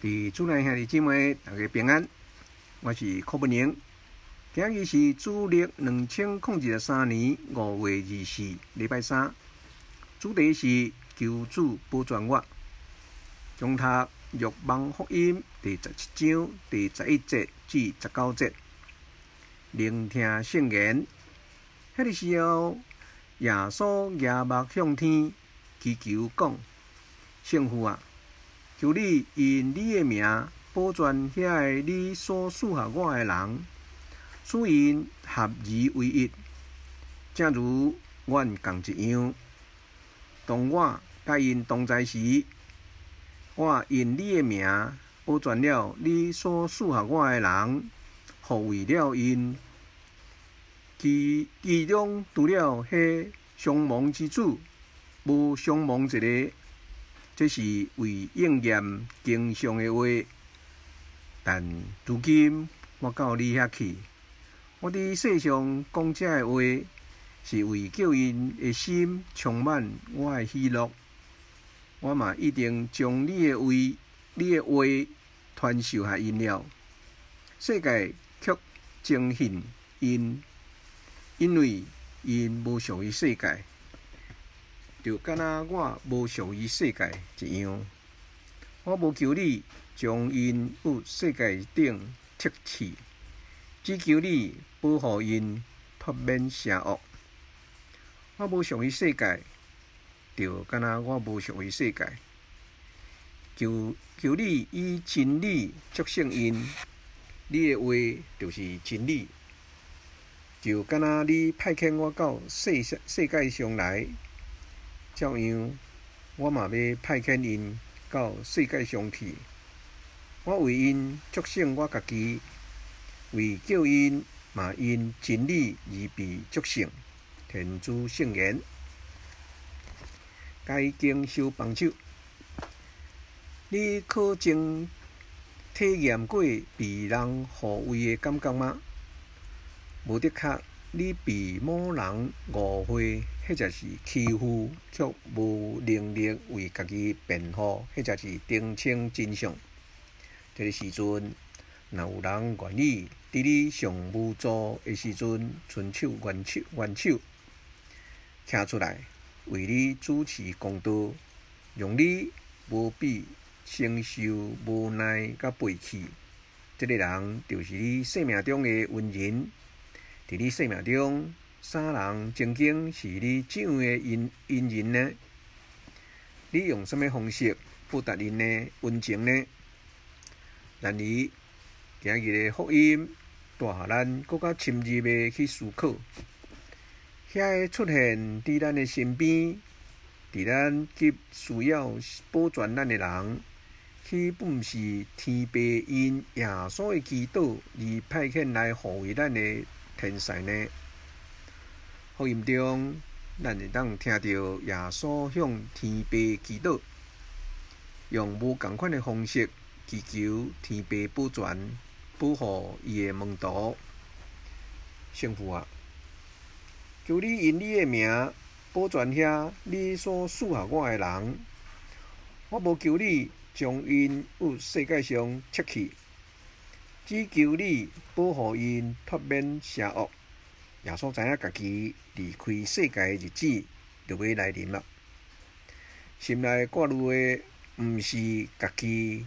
伫主内兄弟姊妹，大家平安。我是柯文宁。今日是主历两千零二十三年五月二四，礼拜三。主题是求主保全我。中读《若望福音》第十七章第十一节至十九节。聆听圣言。迄个时候，耶稣仰目向天，祈求讲：圣父啊！求你因你的名保全遐个你所赐予我的人，使因合而为一，正如阮共一样。当我甲因同在时，我因你的名保全了你所赐予我的人，护卫了因。其其中除了迄伤亡之子，无伤亡一个。这是为应验经上的话，但如今我到你遐去，我伫世上讲这个话，是为叫因的心充满我的喜乐。我嘛一定将你的话，你的话传授予因了。世界却憎恨因，因为因无属于世界。就敢若我无属于世界一样，我无求你将因有世界顶剔去，只求你保护因脱免邪恶。我无属于世界，就敢若我无属于世界。求求你以真理祝圣因，你的话就是真理。就敢若你派遣我到世世界上来。照样，我嘛要派遣因到世界上去。我为因祝圣我家己，为救因嘛因真理而被祝圣。天主圣言，该经修帮手。你可曾体验过被人护卫的感觉吗？无的确。你被某人误会，或者是欺负，却无能力为家己辩护，或者是澄清真相。这个时阵，若有人愿意伫你上无助的时阵，伸手援手援手，站出来为你主持公道，让你无必承受无奈甲背弃，这个人就是你生命中的恩人。伫你生命中，啥人曾经是你怎样的恩恩人呢？你用什么方式报答因的恩情呢？然而，今日的福音，带予咱更加深入的去思考，遐个出现伫咱的身边，伫咱急需要保全咱的人，岂不是天父因耶稣的祈祷而派遣来护卫咱的？天使呢？福音中，咱会当听到耶稣向天父祈祷，用无共款的方式祈求天父保全、保护伊的门徒。圣父啊，求你因你的名保全遐你所赐予我的人，我无求你将因有世界上撤去。只求你保护因脱免邪恶。耶稣知影家己离开世界的日子就要来临了，心内挂虑的毋是家己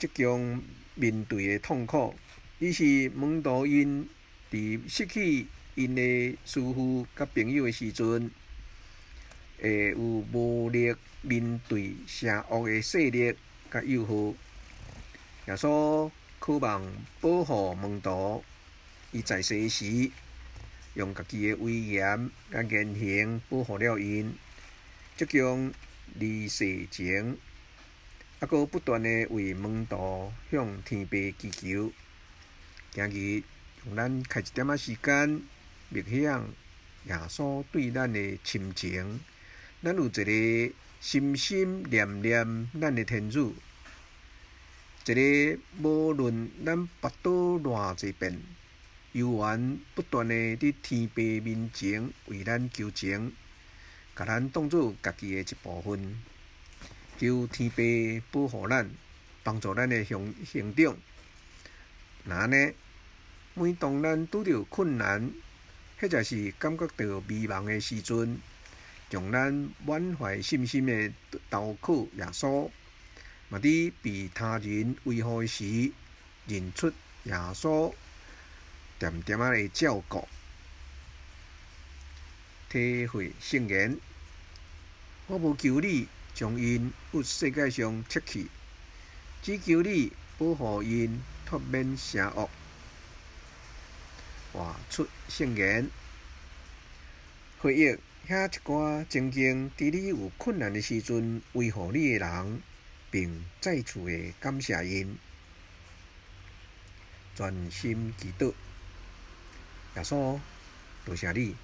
即将面对的痛苦，而是门徒因伫失去因的师父甲朋友的时阵，会有无力面对邪恶的势力甲诱惑。耶稣。渴望保护门徒，伊在世时用家己的威严甲言行保护了因，即将离世前，还阁不断的为门徒向天父祈求。今日用咱开一点仔时间，默想耶稣对咱的亲情，咱有一个心心念念咱的天主。一个无论咱跋倒偌济遍，犹原不断的伫天父面前为咱求情，甲咱当做家己的一部分，求天父保护咱，帮助咱的成成长。那呢，每当咱拄着困难，或者是感觉到迷茫的时阵，让咱满怀信心的投靠耶稣，嘛伫被他人违护时，认出耶稣，点点仔的照顾，体会圣言。我无求你将因由世界上撤去，只求你保护因脱免邪恶。活出圣言，回忆遐一寡曾经伫你有困难的时阵维护你的人，并再次的感谢因，专心祈祷。耶稣，多谢你。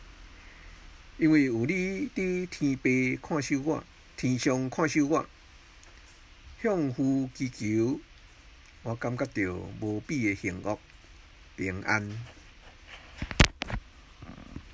因为有你伫天父看守我，天上看守我，向父祈求，我感觉到无比的幸福、平安。